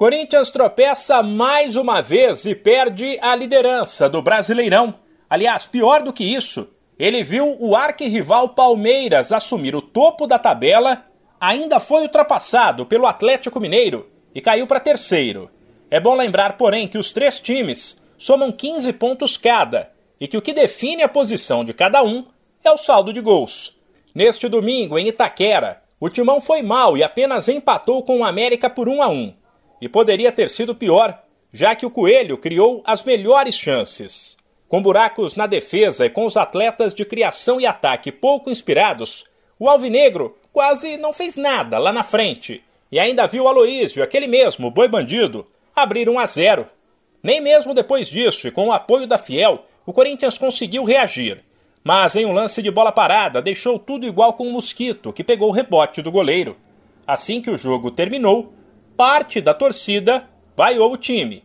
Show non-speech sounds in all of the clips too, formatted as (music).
Corinthians tropeça mais uma vez e perde a liderança do Brasileirão. Aliás, pior do que isso, ele viu o arquirrival Palmeiras assumir o topo da tabela, ainda foi ultrapassado pelo Atlético Mineiro e caiu para terceiro. É bom lembrar, porém, que os três times somam 15 pontos cada e que o que define a posição de cada um é o saldo de gols. Neste domingo, em Itaquera, o Timão foi mal e apenas empatou com o América por 1 a 1 e poderia ter sido pior, já que o Coelho criou as melhores chances. Com buracos na defesa e com os atletas de criação e ataque pouco inspirados, o Alvinegro quase não fez nada lá na frente e ainda viu Aloísio, aquele mesmo boi bandido, abrir 1 a 0. Nem mesmo depois disso e com o apoio da Fiel, o Corinthians conseguiu reagir. Mas em um lance de bola parada, deixou tudo igual com o Mosquito, que pegou o rebote do goleiro. Assim que o jogo terminou, parte da torcida vaiou o time.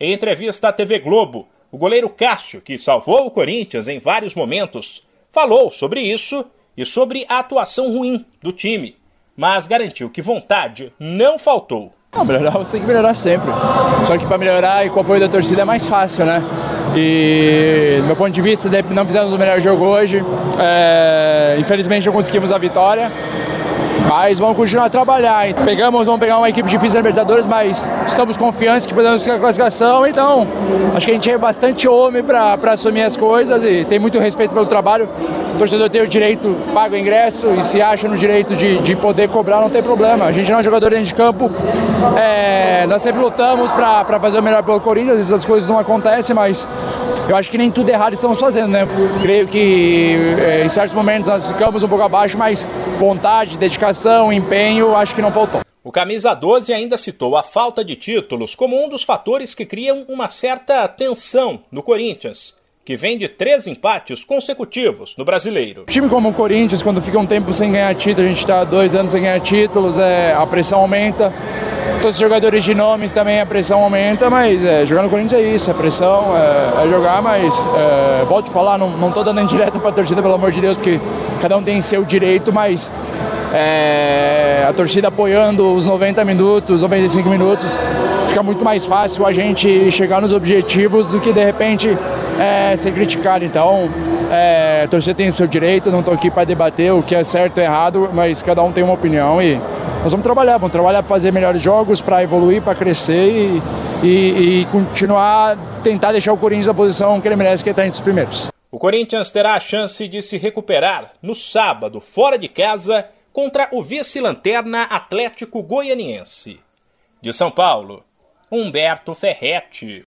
Em entrevista à TV Globo, o goleiro Cássio, que salvou o Corinthians em vários momentos, falou sobre isso e sobre a atuação ruim do time, mas garantiu que vontade não faltou. Não, melhorar você tem que melhorar sempre. Só que para melhorar e com o apoio da torcida é mais fácil, né? E do meu ponto de vista, não fizemos o melhor jogo hoje. É, infelizmente não conseguimos a vitória. Mas vamos continuar a trabalhar. Pegamos, vamos pegar uma equipe difícil na Libertadores, mas estamos confiantes que podemos ficar a classificação. Então, acho que a gente é bastante homem para assumir as coisas e tem muito respeito pelo trabalho. O torcedor tem o direito, paga o ingresso e se acha no direito de, de poder cobrar, não tem problema. A gente não é um jogador dentro de campo. É, nós sempre lutamos para fazer o melhor pelo Corinthians, às vezes as coisas não acontecem, mas eu acho que nem tudo errado estamos fazendo, né? Creio que é, em certos momentos nós ficamos um pouco abaixo, mas vontade, dedicação, empenho, acho que não faltou. O camisa 12 ainda citou a falta de títulos como um dos fatores que criam uma certa tensão no Corinthians que vem de três empates consecutivos no brasileiro. time como o Corinthians, quando fica um tempo sem ganhar título, a gente está dois anos sem ganhar títulos, é, a pressão aumenta. Os jogadores de nomes também a pressão aumenta, mas é, jogar no Corinthians é isso, a pressão é, é jogar, mas é, volto a falar, não estou dando indireta (laughs) para a torcida, pelo amor de Deus, porque cada um tem seu direito, mas é, a torcida apoiando os 90 minutos, 95 minutos, fica muito mais fácil a gente chegar nos objetivos do que de repente é, ser criticado. Então, é, a torcida tem o seu direito, não estou aqui para debater o que é certo e errado, mas cada um tem uma opinião e nós vamos trabalhar, vamos trabalhar para fazer melhores jogos, para evoluir, para crescer e, e, e continuar, tentar deixar o Corinthians na posição que ele merece, que é estar entre os primeiros. O Corinthians terá a chance de se recuperar no sábado, fora de casa, contra o vice-lanterna Atlético Goianiense. De São Paulo, Humberto Ferretti.